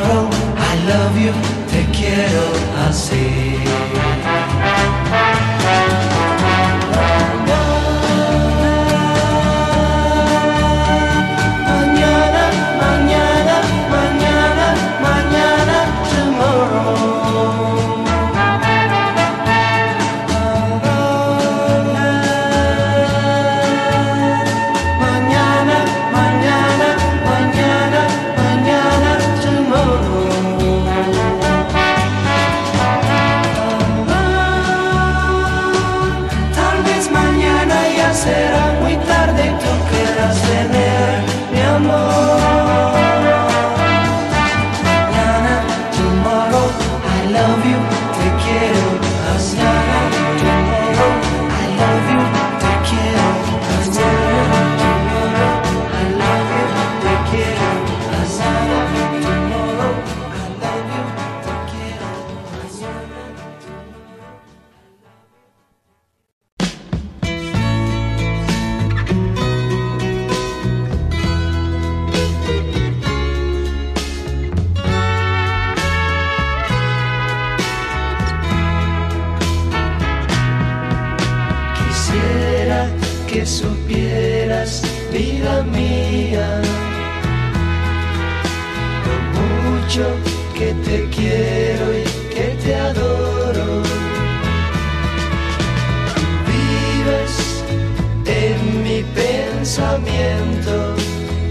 tomorrow, I love you, te quiero así.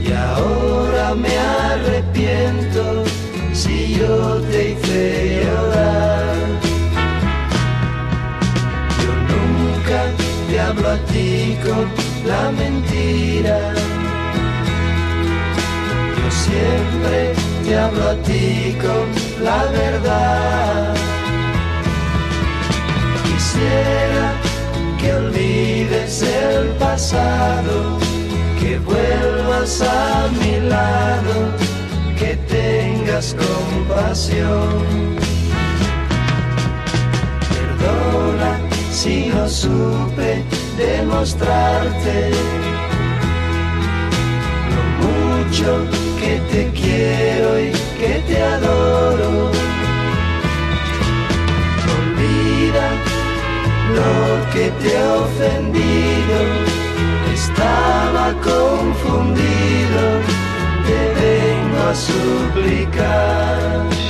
Y ahora me arrepiento si yo te hice llorar. Yo nunca te hablo a ti con la mentira. Yo siempre te hablo a ti con la verdad. Quisiera que olvides el pasado, que vuelvas a mi lado, que tengas compasión. Perdona si no supe demostrarte lo mucho que te quiero y que te adoro. Olvida lo que te he ofendido, estaba confundido, te vengo a suplicar.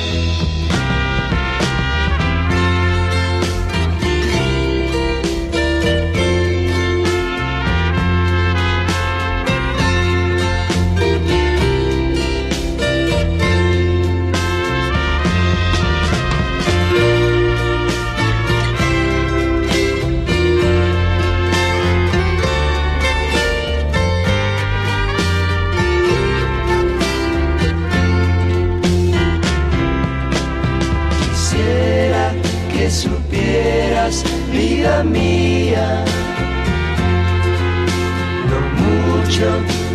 Mía, lo mucho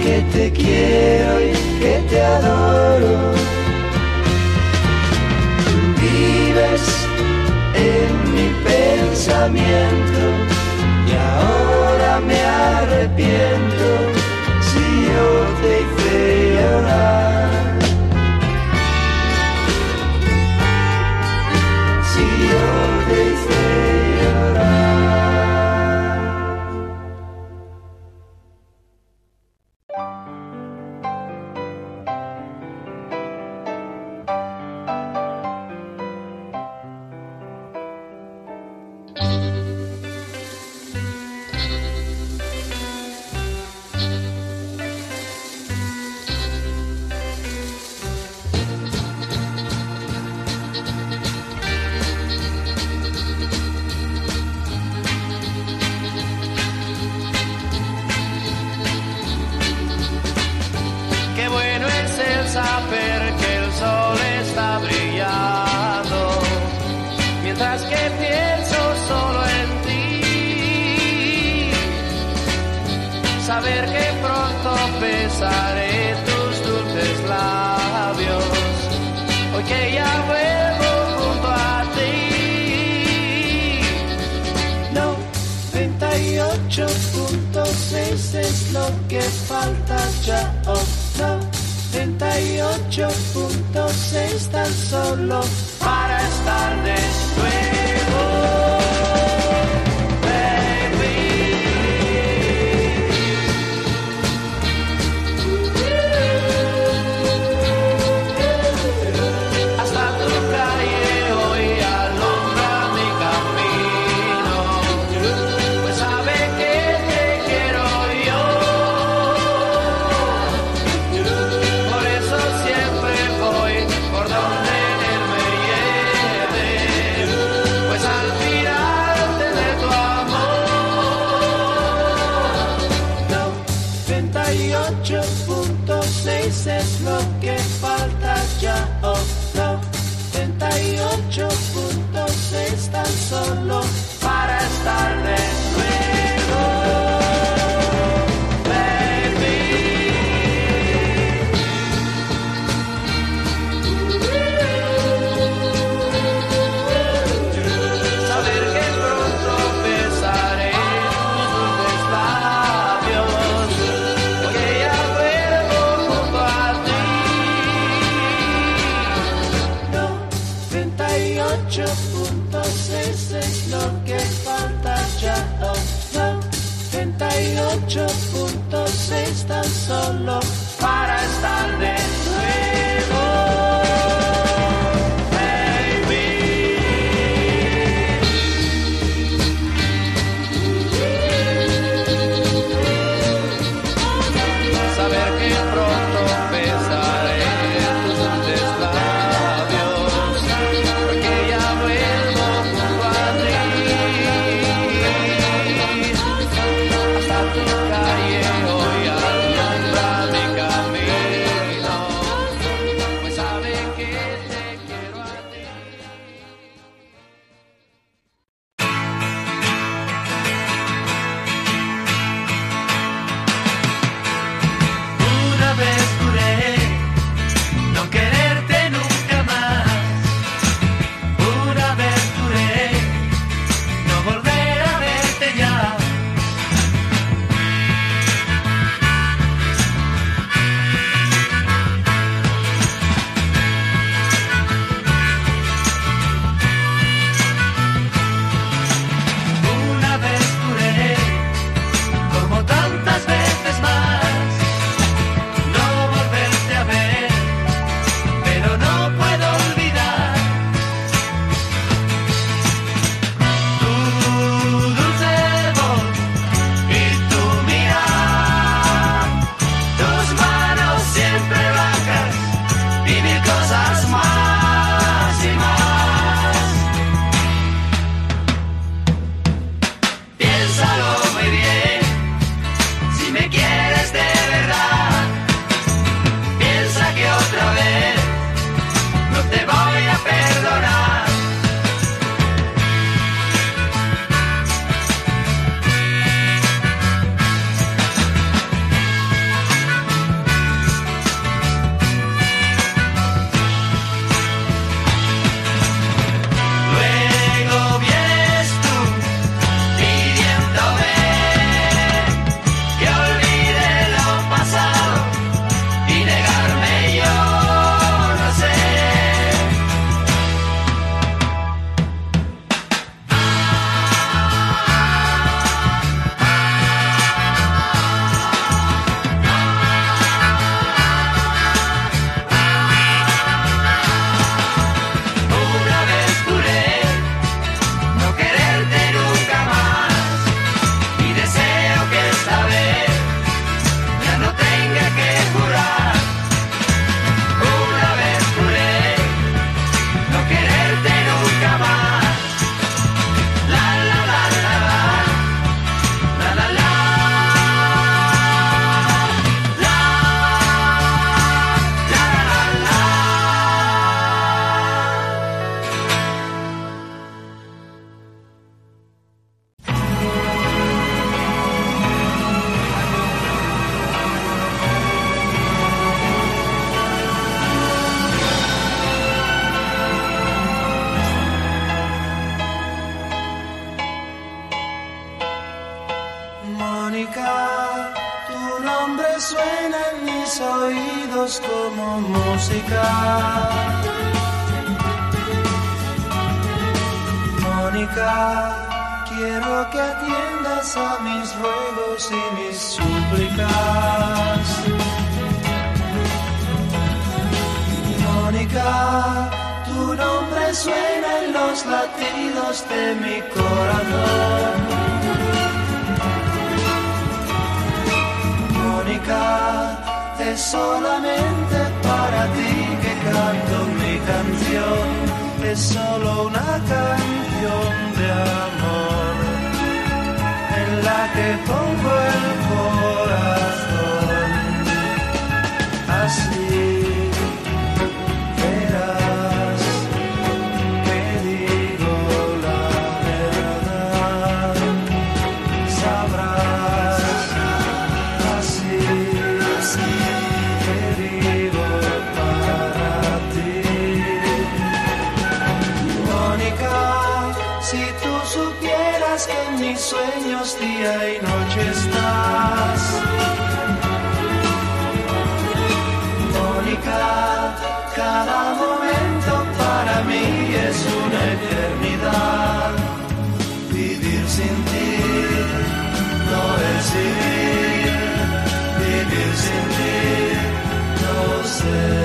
que te quiero y que te adoro. Tú vives en mi pensamiento y ahora me arrepiento si yo te hice llorar. saber que el sol está brillando, mientras que pienso solo en ti, saber que pronto besaré tus dulces labios, hoy que ya vuelvo junto a ti. 98.6 es lo que falta ya. Oh. 88.6 tan solo para estar después. Mónica, quiero que atiendas a mis ruegos y mis súplicas. Mónica, tu nombre suena en los latidos de mi corazón. Mónica, es solamente para ti que canto mi canción. Es solo una canción de amor en la que pongo el no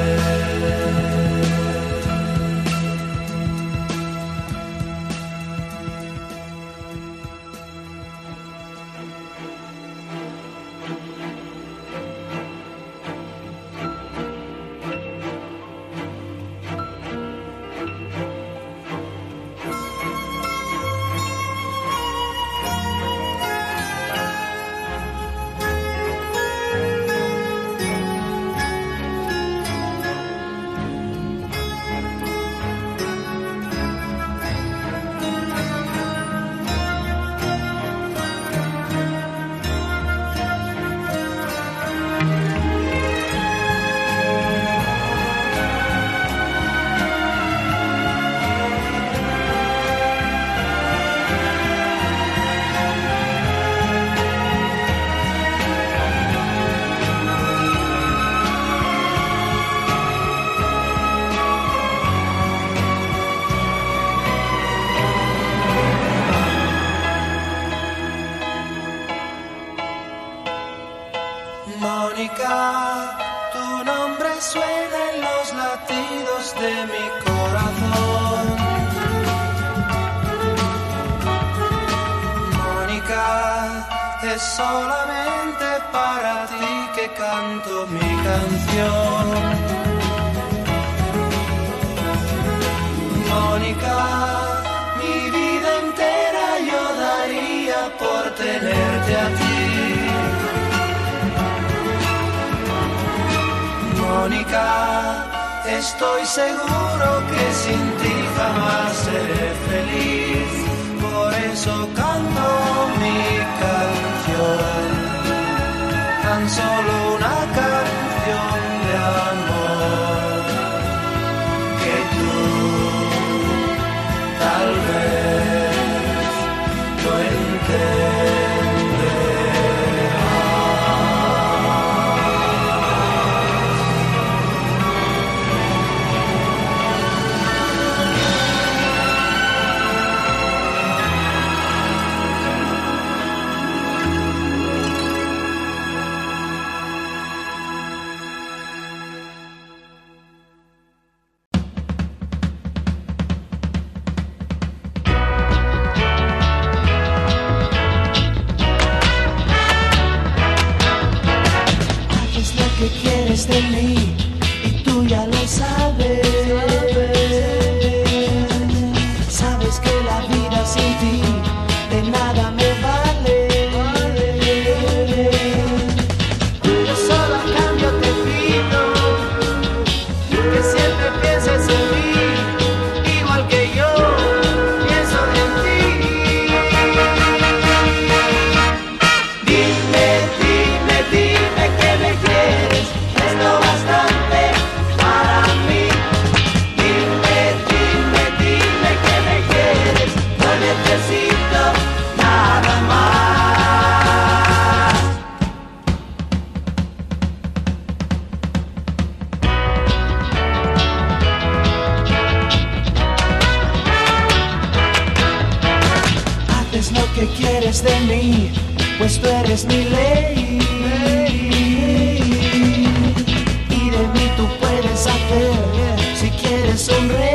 es solamente para ti que canto mi canción. Mónica, mi vida entera yo daría por tenerte a ti. Mónica, estoy seguro que sin ti jamás seré feliz. Eso mi canción, tan solo que quieres de mí, pues tú eres mi ley. Y de mí tú puedes hacer, si quieres sonreír.